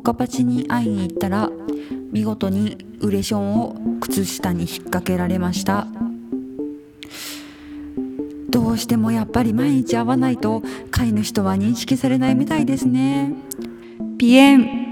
カパチに会いに行ったら見事にウレションを靴下に引っ掛けられました。どうしてもやっぱり毎日会わないと飼い主とは認識されないみたいですね。ピエン